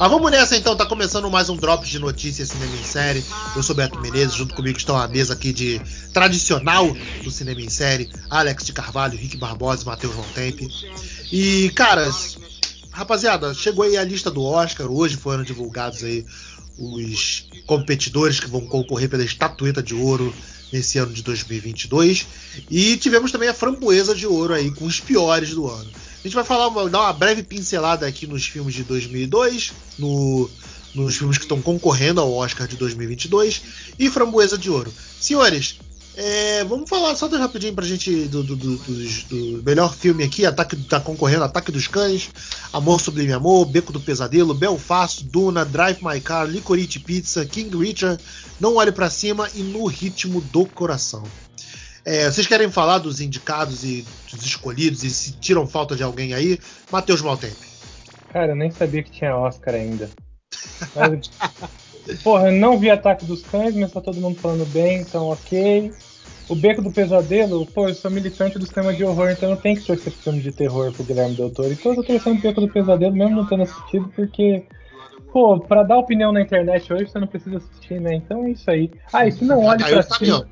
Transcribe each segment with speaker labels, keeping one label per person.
Speaker 1: Mas vamos nessa então, tá começando mais um Drops de Notícias Cinema em Série. Eu sou Beto Menezes, junto comigo estão a mesa aqui de tradicional do Cinema em Série, Alex de Carvalho, Rick Barbosa e Matheus Montempe. E, caras, rapaziada, chegou aí a lista do Oscar, hoje foram divulgados aí os competidores que vão concorrer pela estatueta de ouro nesse ano de 2022. E tivemos também a framboesa de ouro aí com os piores do ano. A gente vai falar, dar uma breve pincelada aqui nos filmes de 2002, no, nos filmes que estão concorrendo ao Oscar de 2022 e Framboesa de Ouro. Senhores, é, vamos falar só rapidinho pra gente do, do, do, do, melhor filme aqui, Ataque tá concorrendo Ataque dos Cães, Amor Sublime Amor, Beco do Pesadelo, Belfast, Duna, Drive My Car, Licorice Pizza, King Richard, Não Olhe para Cima e No Ritmo do Coração. É, vocês querem falar dos indicados e dos escolhidos e se tiram falta de alguém aí? Matheus Maltempe.
Speaker 2: Cara, eu nem sabia que tinha Oscar ainda. Mas, porra, não vi Ataque dos Cães, mas tá todo mundo falando bem, então ok. O Beco do Pesadelo, pô, eu sou militante do cinema de horror, então eu tenho que torcer pro filme de terror pro Guilherme Del Toro. Então eu tô torcendo o Beco do Pesadelo, mesmo não tendo assistido, porque, pô, pra dar opinião na internet hoje você não precisa assistir, né? Então é isso aí. Ah, e se não olhe pra cima...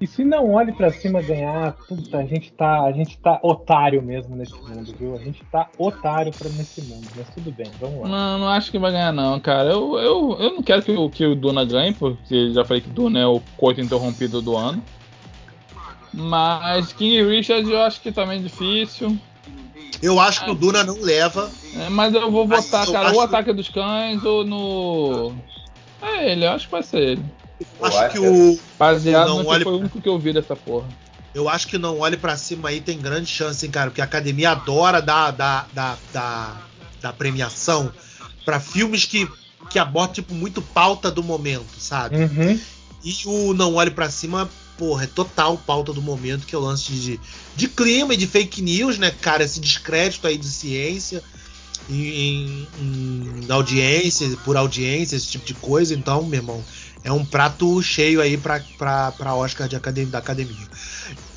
Speaker 2: E se não olhe para cima ganhar, puta, a gente tá, a gente tá otário mesmo nesse mundo, viu? A gente tá otário para nesse mundo, mas tudo bem, vamos lá.
Speaker 3: Não, não acho que vai ganhar não, cara. Eu, eu, eu não quero que o, que o Duna ganhe, porque já falei que Duna é o coito interrompido do ano. Mas King Richard eu acho que também é difícil.
Speaker 1: Eu acho que o Duna não leva.
Speaker 3: É, mas eu vou votar, cara, ou Ataque dos Cães ou no. É ele, eu acho que vai ser ele.
Speaker 1: Eu acho que o.
Speaker 3: Baseado no que foi o único que eu vi dessa porra.
Speaker 1: Eu acho que não olhe para cima aí tem grande chance, hein, cara, porque a academia adora dar, dar, dar, dar, dar premiação para filmes que, que abordam, tipo, muito pauta do momento, sabe?
Speaker 2: Uhum.
Speaker 1: E o Não Olhe para Cima, porra, é total pauta do momento, que é o lance de, de clima e de fake news, né, cara? Esse descrédito aí de ciência em, em, em audiência, por audiência, esse tipo de coisa. Então, meu irmão, é um prato cheio aí para Oscar de academia, da academia.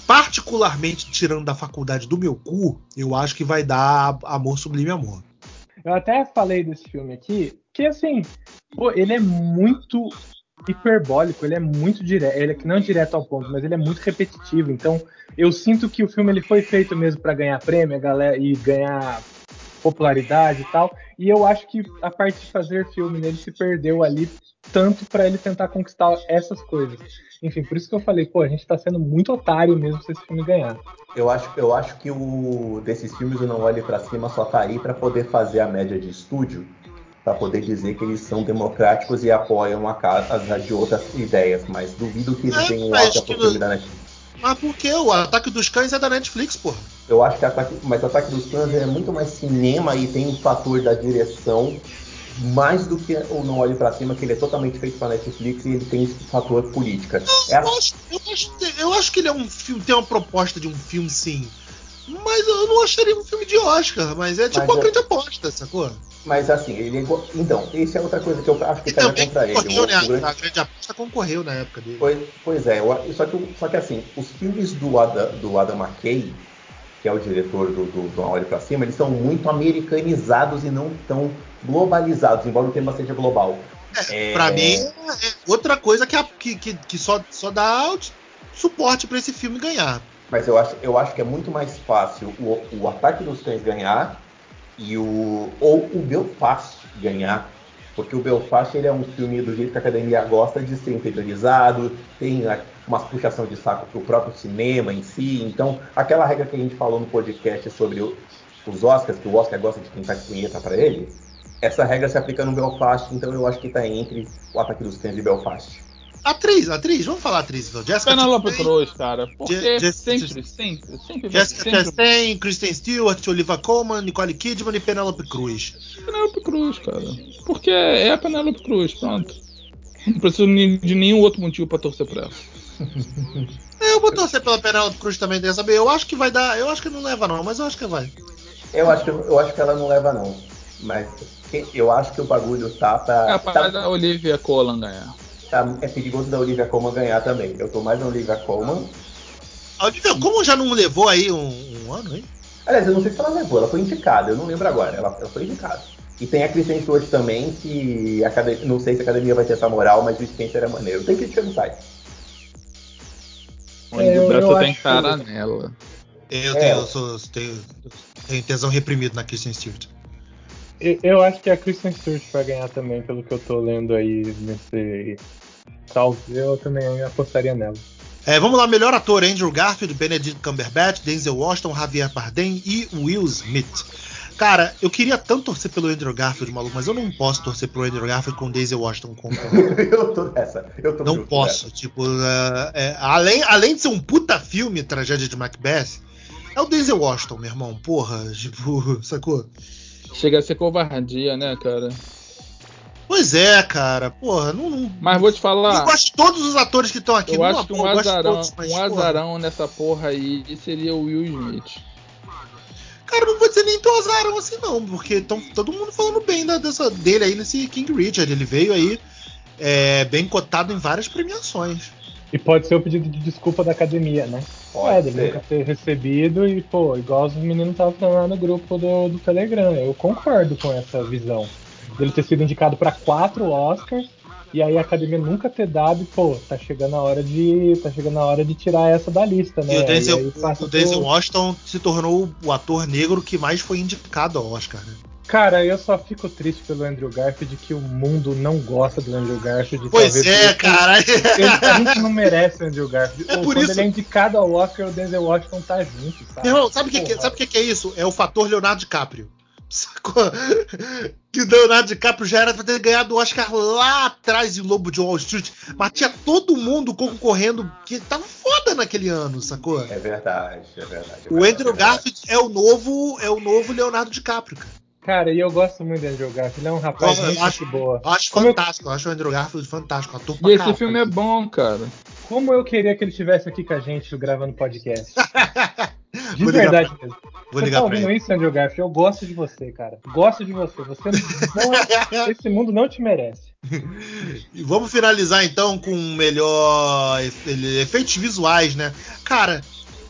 Speaker 1: Particularmente tirando da faculdade do meu cu, eu acho que vai dar Amor Sublime Amor.
Speaker 2: Eu até falei desse filme aqui, que assim, pô, ele é muito hiperbólico, ele é muito direto, ele é não direto ao ponto, mas ele é muito repetitivo. Então, eu sinto que o filme ele foi feito mesmo para ganhar prêmio, galera e ganhar popularidade e tal. E eu acho que a parte de fazer filme nele se perdeu ali tanto para ele tentar conquistar essas coisas. Enfim, por isso que eu falei, pô, a gente tá sendo muito otário mesmo se esse filme ganhar.
Speaker 4: Eu acho, eu acho que o desses filmes o Não Olhe para Cima só tá aí para poder fazer a média de estúdio, para poder dizer que eles são democráticos e apoiam a casa de outras ideias, mas duvido que eles é, tenham alta pro filme da Netflix.
Speaker 1: Mas por que? O Ataque dos Cães é da Netflix, porra.
Speaker 4: Eu acho que Ataque, mas Ataque dos Cães é muito mais cinema e tem o um fator da direção mais do que o Não Olhe para Cima, que ele é totalmente feito para Netflix e ele tem esse fator política.
Speaker 1: Eu, é a... acho, eu, acho, eu acho que ele é um filme, tem uma proposta de um filme, sim. Mas eu não acharia um filme de Oscar, mas é tipo mas uma é... grande aposta, sacou?
Speaker 4: Mas assim, ele é. Então, isso é outra coisa que eu acho que pega contra ele.
Speaker 1: O, né? o grande... A grande aposta concorreu na época dele.
Speaker 4: Pois, pois é, eu, só, que, só que assim, os filmes do Adam, do Adam McKay, que é o diretor do, do, do Olho para Cima, eles são muito americanizados e não tão globalizados, embora o tema seja global.
Speaker 1: É, é... Para mim, é outra coisa que, que, que, só, só dá suporte para esse filme ganhar.
Speaker 4: Mas eu acho, eu acho que é muito mais fácil o, o Ataque dos Cães ganhar e o ou o Belfast ganhar, porque o Belfast ele é um filme do jeito que a academia gosta de ser interiorizado, tem uma puxação de saco para o próprio cinema em si. Então, aquela regra que a gente falou no podcast sobre o, os Oscars, que o Oscar gosta de quem faz punheta para ele, essa regra se aplica no Belfast, então eu acho que está entre o Ataque dos Cães e Belfast.
Speaker 1: Atriz, atriz, vamos falar atriz então.
Speaker 3: Jessica Penelope Cruz, cara. Porque Je sempre, sempre, sempre.
Speaker 1: Jessica Chastain, Kristen Stewart, Olivia Colman, Nicole Kidman e Penelope Cruz.
Speaker 3: Penelope Cruz, cara. Porque é a Penelope Cruz, pronto. Não preciso de nenhum outro motivo pra torcer pra ela.
Speaker 1: É, eu vou torcer pela Penelope Cruz também, dessa vez. Eu acho que vai dar. Eu acho que não leva, não, mas eu acho que vai.
Speaker 4: Eu acho que, eu acho que ela não leva, não. Mas eu acho que o bagulho tá pra. É
Speaker 3: capaz
Speaker 4: tá...
Speaker 3: da Olivia Colman ganhar
Speaker 4: tá, é perigoso da Olivia Colman ganhar também. Eu tô mais na Olivia Colman.
Speaker 1: A Olivia Colman já não levou aí um, um ano, hein?
Speaker 4: Aliás, eu não sei se ela levou, ela foi indicada, eu não lembro agora. Ela, ela foi indicada. E tem a Kristen Stewart também, que a academia, não sei se a academia vai ter essa moral, mas o Spencer é maneiro. Tem crítica no site.
Speaker 3: O Andy Braça tem cara que... nela.
Speaker 1: Eu, tenho, é. eu sou, tenho, tenho tesão reprimido na Kristen Stewart.
Speaker 2: Eu, eu acho que a Kristen Stewart vai ganhar também, pelo que eu tô lendo aí nesse salve. Eu também apostaria nela.
Speaker 1: É, vamos lá, melhor ator: Andrew Garfield, Benedict Cumberbatch, Denzel Washington, Javier Bardem e Will Smith. Cara, eu queria tanto torcer pelo Andrew Garfield, maluco, mas eu não posso torcer pelo Andrew Garfield com Daisy Washington. Com...
Speaker 4: eu tô nessa. Eu tô
Speaker 1: não posso. Nessa. Tipo, uh, é, além, além de ser um puta filme, Tragédia de Macbeth, é o Daisy Washington, meu irmão. Porra, tipo, sacou?
Speaker 3: Chega a ser covardia, né, cara?
Speaker 1: Pois é, cara. Porra, não. não
Speaker 3: mas vou te falar.
Speaker 1: Eu gosto de todos os atores que estão aqui.
Speaker 3: Eu acho que um azarão, todos, mas, um azarão nessa porra aí seria o Will Smith.
Speaker 1: Cara, não vou dizer nem tão azarão assim, não, porque estão todo mundo falando bem da, dessa, dele aí nesse King Richard. Ele veio aí é, bem cotado em várias premiações.
Speaker 2: E pode ser o pedido de desculpa da academia, né? Pode, ele nunca ter recebido e, pô, igual os meninos estavam falando lá no grupo do, do Telegram. Eu concordo com essa visão. Ele ter sido indicado para quatro Oscars e aí a academia nunca ter dado, pô, tá chegando a hora de. tá chegando a hora de tirar essa da lista, né?
Speaker 1: E o Denzel, e o Denzel. Washington se tornou o ator negro que mais foi indicado ao Oscar, né?
Speaker 2: Cara, eu só fico triste pelo Andrew Garfield que o mundo não gosta do Andrew Garfield.
Speaker 1: Pois é, cara.
Speaker 2: Ele, a gente não merece o Andrew Garfield. É por Quando isso... ele é indicado ao Oscar, o Denzel Washington tá junto, sabe?
Speaker 1: Meu irmão, sabe o que, que, sabe que, que é isso? É o fator Leonardo DiCaprio. Sacou? Que o Leonardo DiCaprio já era pra ter ganhado o Oscar lá atrás em Lobo de Wall Street, mas tinha todo mundo concorrendo que tava foda naquele ano, sacou?
Speaker 4: É verdade, é verdade. É
Speaker 1: o Andrew é Garfield é o novo, é o novo Leonardo DiCaprio, cara.
Speaker 2: Cara, e eu gosto muito do Andrew Garfield, ele é um rapaz Nossa, muito
Speaker 1: acho,
Speaker 2: boa.
Speaker 1: Acho Como fantástico, eu... acho o Andrew Garfield fantástico, ator
Speaker 3: E esse capa, filme é bom, cara.
Speaker 2: Como eu queria que ele estivesse aqui com a gente gravando podcast. De Vou verdade ligar, mesmo. Vou você ligar tá ouvindo isso, Andrew Garfield? Eu gosto de você, cara. Gosto de você. Você não, esse mundo não te merece.
Speaker 1: E vamos finalizar então com melhor efeitos visuais, né? Cara,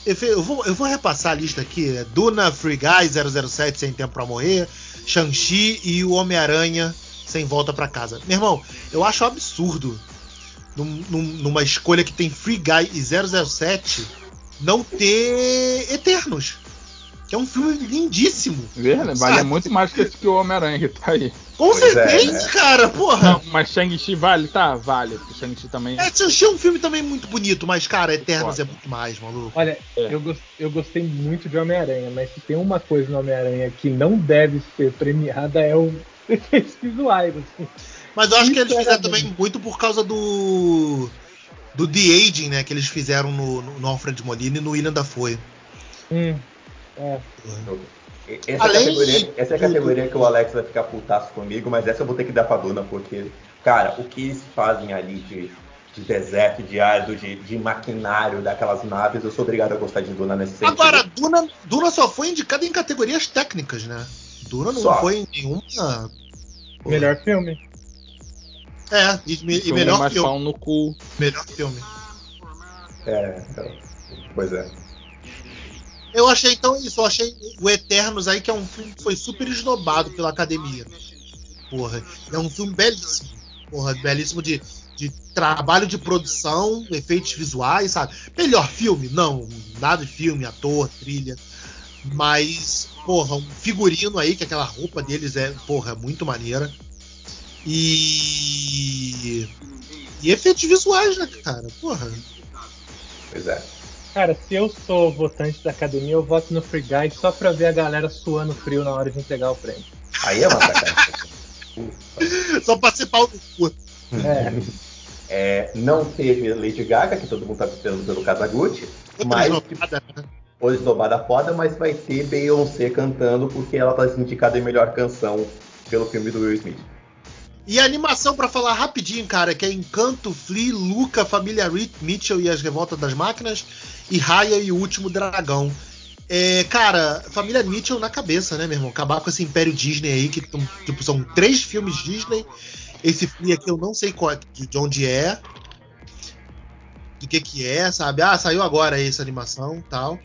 Speaker 1: eu vou, eu vou repassar a lista aqui. É Duna, Free Guy, 007, Sem Tempo Pra Morrer, Shang-Chi e o Homem-Aranha Sem Volta Pra Casa. Meu irmão, eu acho absurdo num, num, numa escolha que tem Free Guy e 007 não ter Eternos. Que é um filme lindíssimo.
Speaker 3: Verdade, vale muito mais que esse que o Homem-Aranha que tá aí.
Speaker 1: Com pois certeza, é, né? cara, porra. Não,
Speaker 3: mas Shang-Chi vale? Tá, vale. Shang-Chi também.
Speaker 1: É, Shang-Chi é um filme também muito bonito, mas, cara, Eternos é muito mais, maluco.
Speaker 2: Olha, é. eu, eu gostei muito de Homem-Aranha, mas se tem uma coisa no Homem-Aranha que não deve ser premiada é o efeitos visuais, assim.
Speaker 1: Mas eu acho que eles fizeram também muito por causa do do The Aging, né? Que eles fizeram no, no, Alfred Molina e no William Dafoe.
Speaker 2: Hum, é.
Speaker 4: Essa, Além categoria, essa é a categoria que o Alex vai ficar putaço comigo, mas essa eu vou ter que dar pra Duna, porque, cara, o que eles fazem ali de, de deserto, de ardo, de, de maquinário daquelas naves, eu sou obrigado a gostar de Duna nesse sentido.
Speaker 1: Agora, Duna, Duna só foi indicada em categorias técnicas, né? Duna não só. foi em nenhuma.
Speaker 2: Melhor filme.
Speaker 1: É, e, e, e melhor filme.
Speaker 3: no cu.
Speaker 1: Melhor filme.
Speaker 4: É, então, pois é.
Speaker 1: Eu achei então isso, eu achei o Eternos aí, que é um filme que foi super esnobado pela academia. Porra, é um filme belíssimo. Porra, belíssimo de, de trabalho de produção, efeitos visuais, sabe? Melhor filme? Não, nada de filme, ator, trilha. Mas, porra, um figurino aí, que aquela roupa deles é, porra, muito maneira. E. E efeitos visuais, né, cara? Porra.
Speaker 4: Pois é.
Speaker 2: Cara, se eu sou votante da academia, eu voto no Free Guy só pra ver a galera suando frio na hora de entregar o prêmio.
Speaker 4: Aí é uma sacanagem.
Speaker 1: só pra ser pau no cu.
Speaker 4: É. é. Não teve Lady Gaga, que todo mundo tá esperando pelo Kazaguchi. Mas. Esnobada, né? Ou esnobada foda, mas vai ter Beyoncé cantando porque ela tá indicada em melhor canção pelo filme do Will Smith.
Speaker 1: E a animação, para falar rapidinho, cara, que é Encanto, Flea, Luca, Família Mitchell e as Revoltas das Máquinas, e Raya e o Último Dragão. É, cara, Família Mitchell na cabeça, né, meu irmão? Acabar com esse Império Disney aí, que tipo, são três filmes Disney. Esse Flea aqui eu não sei qual, de onde é, do que que é, sabe? Ah, saiu agora essa animação tal.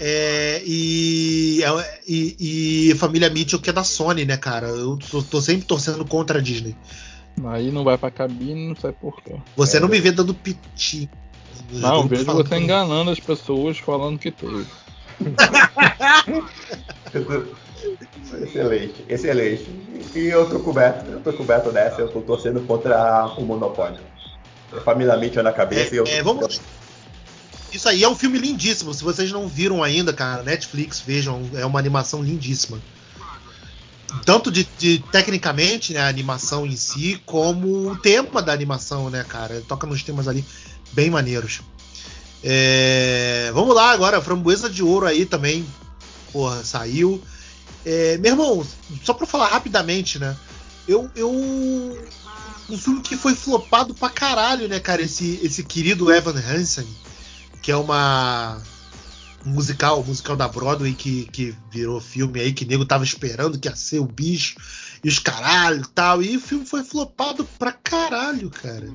Speaker 1: É, e, é, e, e Família Mitchell, que é da Sony, né, cara? Eu tô, tô sempre torcendo contra a Disney.
Speaker 3: Aí não vai pra cabine, não sei porquê.
Speaker 1: Você é, não me vê dando piti.
Speaker 3: Não, vejo você enganando as pessoas falando que teve.
Speaker 4: excelente, excelente. E eu tô coberto, eu tô coberto dessa, eu tô torcendo contra o monopólio. Família Mitchell na cabeça
Speaker 1: é,
Speaker 4: e eu.
Speaker 1: É, vamos, isso aí é um filme lindíssimo. Se vocês não viram ainda, cara, Netflix, vejam, é uma animação lindíssima. Tanto de, de tecnicamente, né, a animação em si, como o tema da animação, né, cara? Ele toca nos temas ali bem maneiros. É, vamos lá agora, Framboesa de Ouro aí também, porra, saiu. É, meu irmão, só pra falar rapidamente, né? Eu, eu. Um filme que foi flopado pra caralho, né, cara? Esse, esse querido Evan Hansen que é uma um musical, um musical da Broadway que, que virou filme aí, que nego tava esperando que ia ser o bicho e os caralho e tal. E o filme foi flopado pra caralho, cara.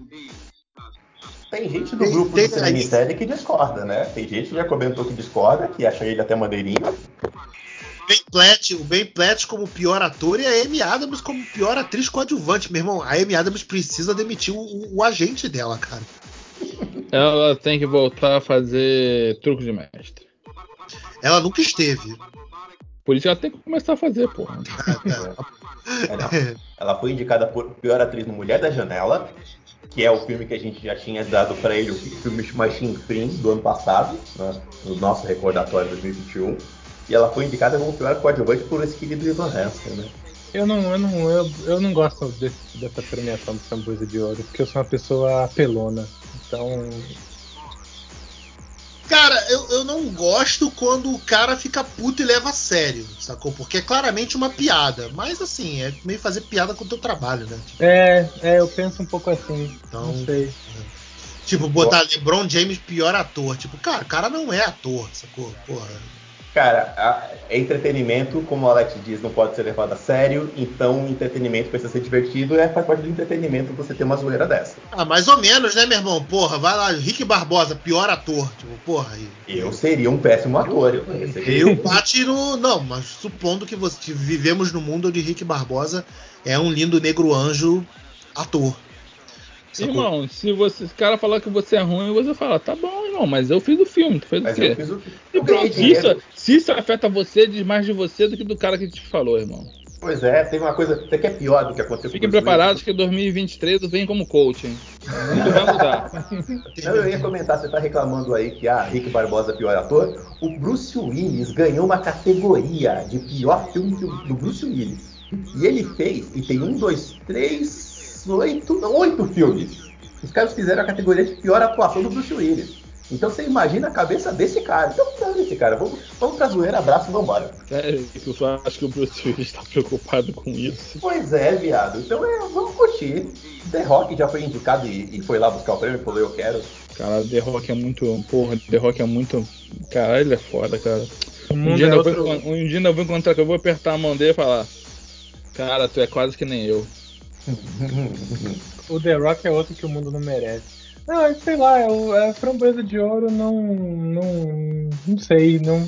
Speaker 4: Tem gente do grupo tem, do Cinema que discorda, né? Tem gente que já comentou que discorda, que acha ele até maneirinho.
Speaker 1: Ben Platt, o Ben Platt como pior ator e a Amy Adams como pior atriz coadjuvante. Meu irmão, a Amy Adams precisa demitir o, o agente dela, cara.
Speaker 3: Ela tem que voltar a fazer truco de mestre.
Speaker 1: Ela nunca esteve.
Speaker 3: Por isso ela tem que começar a fazer, porra.
Speaker 4: ela, ela foi indicada por pior atriz no Mulher da Janela, que é o filme que a gente já tinha dado para ele, o filme Machine Film do ano passado, né, no nosso recordatório 2021. E ela foi indicada como pior coadjuvante por esse querido Ivan Hansen, né?
Speaker 2: Eu não, eu não, eu, eu não gosto desse, dessa premiação do Framboesa de Ouro, porque eu sou uma pessoa apelona. Então.
Speaker 1: Cara, eu, eu não gosto quando o cara fica puto e leva a sério, sacou? Porque é claramente uma piada. Mas assim, é meio fazer piada com o teu trabalho, né?
Speaker 2: Tipo, é, é, eu penso um pouco assim. Então, não sei. É.
Speaker 1: Tipo, botar LeBron James pior ator. Tipo, cara, o cara não é ator, sacou? Porra.
Speaker 4: Cara, é entretenimento, como o Alex diz, não pode ser levado a sério, então entretenimento precisa ser divertido, é faz parte do entretenimento você ter uma zoeira dessa.
Speaker 1: Ah, mais ou menos, né, meu irmão? Porra, vai lá, Rick Barbosa, pior ator, tipo, porra. aí.
Speaker 4: Eu seria um péssimo ator, eu
Speaker 1: Eu bati no. Não, mas supondo que, você, que vivemos no mundo onde Rick Barbosa é um lindo negro anjo ator.
Speaker 3: Sacou? Irmão, se você, se o cara falar que você é ruim, você fala, tá bom, irmão, mas eu fiz o filme, tu fez mas o quê? O... E pronto, se isso, se isso afeta você, diz mais de você do que do cara que te falou, irmão.
Speaker 4: Pois é, tem uma coisa até que é pior do que aconteceu
Speaker 3: Fiquem preparados que 2023 vem como coaching. Tudo vai mudar.
Speaker 4: Não, eu ia comentar, você tá reclamando aí que ah, Rick Barbosa é pior ator. O Bruce Willis ganhou uma categoria de pior filme do Bruce Willis. E ele fez, e tem um, dois, três, oito, oito filmes. Os caras fizeram a categoria de pior atuação do Bruce Willis. Então você imagina a cabeça desse cara. Então dane esse cara. Vamos, vamos pra zoeira, abraço e vambora.
Speaker 3: É, eu só acho que o Bruce Willis tá preocupado com isso.
Speaker 4: Pois é, viado. Então é, vamos curtir. The Rock já foi indicado e, e foi lá buscar o prêmio e falou, eu quero.
Speaker 3: Cara, The Rock é muito. Porra, The Rock é muito. Cara, ele é foda, cara. Um dia, é outro... vou, um dia eu vou encontrar que eu vou apertar a mão dele e falar. Cara, tu é quase que nem eu
Speaker 2: o The Rock é outro que o mundo não merece. Não, sei lá, é a framboesa de ouro não. não. não sei, não.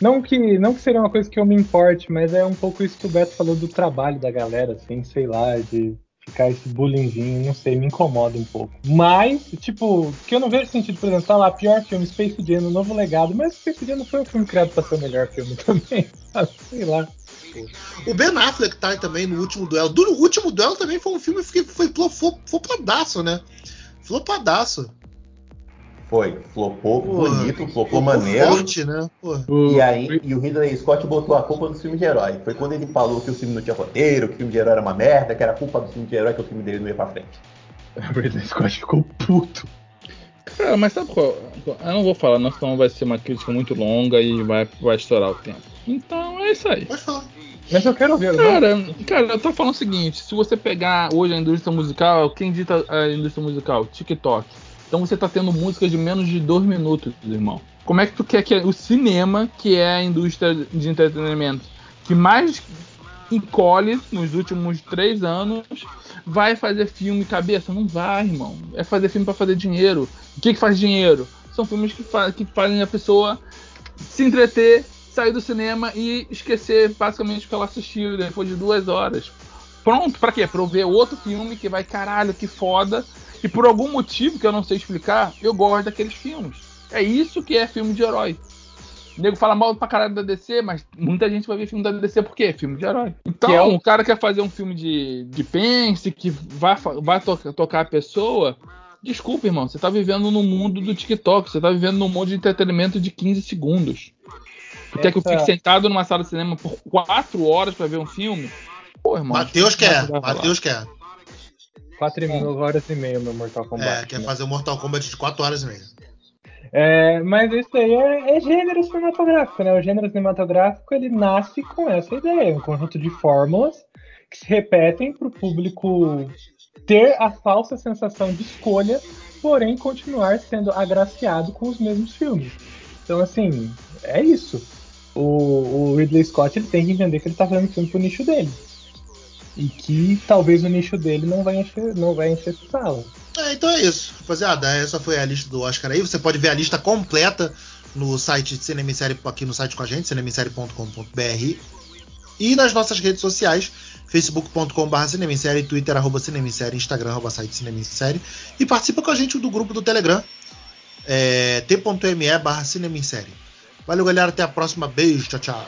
Speaker 2: Não que, não que seria uma coisa que eu me importe, mas é um pouco isso que o Beto falou do trabalho da galera, assim, sei lá, de ficar esse bullyingzinho, não sei, me incomoda um pouco. Mas, tipo, que eu não vejo sentido, por exemplo, tá lá, pior filme, Space Jam, Novo Legado, mas Space Jam não foi o filme criado pra ser o melhor filme também, sei lá.
Speaker 1: O Ben Affleck tá também no último duelo. Do último duelo também foi um filme que foi, foi flopadaço, né? Flopadaço.
Speaker 4: Foi, flopou Porra, bonito, flopou maneiro. Forte, né? E aí, e o Ridley Scott botou a culpa no filme de herói. Foi quando ele falou que o filme não tinha roteiro, que o filme de herói era uma merda, que era culpa do filme de herói que o filme dele não ia pra frente.
Speaker 2: O Ridley Scott ficou puto.
Speaker 3: Cara, mas sabe qual? Eu não vou falar, não, senão vai ser uma crítica muito longa e vai, vai estourar o tempo. Então é isso aí.
Speaker 1: Pode falar.
Speaker 2: Mas eu quero ver,
Speaker 3: cara, né? cara, eu tô falando o seguinte: se você pegar hoje a indústria musical, quem dita a indústria musical? TikTok. Então você tá tendo músicas de menos de dois minutos, irmão. Como é que tu quer que o cinema, que é a indústria de entretenimento que mais encolhe nos últimos três anos, vai fazer filme cabeça? Não vai, irmão. É fazer filme para fazer dinheiro. O que, que faz dinheiro? São filmes que, fa que fazem a pessoa se entreter, sair do cinema e esquecer basicamente o que ela assistiu depois de duas horas. Pronto, pra quê? Pra eu ver outro filme que vai, caralho, que foda. E por algum motivo que eu não sei explicar, eu gosto daqueles filmes. É isso que é filme de herói. O nego fala mal pra caralho da DC, mas muita gente vai ver filme da DC por quê? Filme de herói. Então,
Speaker 2: Que é o-
Speaker 3: o cara quer fazer um filme de, de pense, que vai, vai to- tocar a pessoa. Desculpa, irmão, você tá vivendo no mundo do TikTok, você tá vivendo num mundo de entretenimento de 15 segundos. Tu quer que eu fique sentado numa sala de cinema por 4 horas pra ver um filme? Pô, irmão.
Speaker 1: Matheus quer. Matheus quer.
Speaker 2: 4 horas e meia, meu Mortal Kombat.
Speaker 1: É, quer fazer o Mortal Kombat de 4 horas e meia.
Speaker 2: É, mas isso aí é, é gênero cinematográfico, né? O gênero cinematográfico ele nasce com essa ideia, um conjunto de fórmulas que se repetem para o público ter a falsa sensação de escolha, porém continuar sendo agraciado com os mesmos filmes. Então, assim, é isso. O, o Ridley Scott ele tem que entender que ele está fazendo filme pro nicho dele. E que talvez o nicho dele não vai encher, não vai encher sala.
Speaker 1: É, então é isso, rapaziada. Essa foi a lista do Oscar aí. Você pode ver a lista completa no site de Cinema em Série, aqui no site com a gente, cinemissérie.com.br. E nas nossas redes sociais, facebook.com.br Cinema em Série, Twitter, arroba Cinema em Série, Instagram, arroba site Cinema em Série. E participa com a gente do grupo do Telegram, é, t.me barra Cinema em Série. Valeu, galera. Até a próxima. Beijo. Tchau, tchau.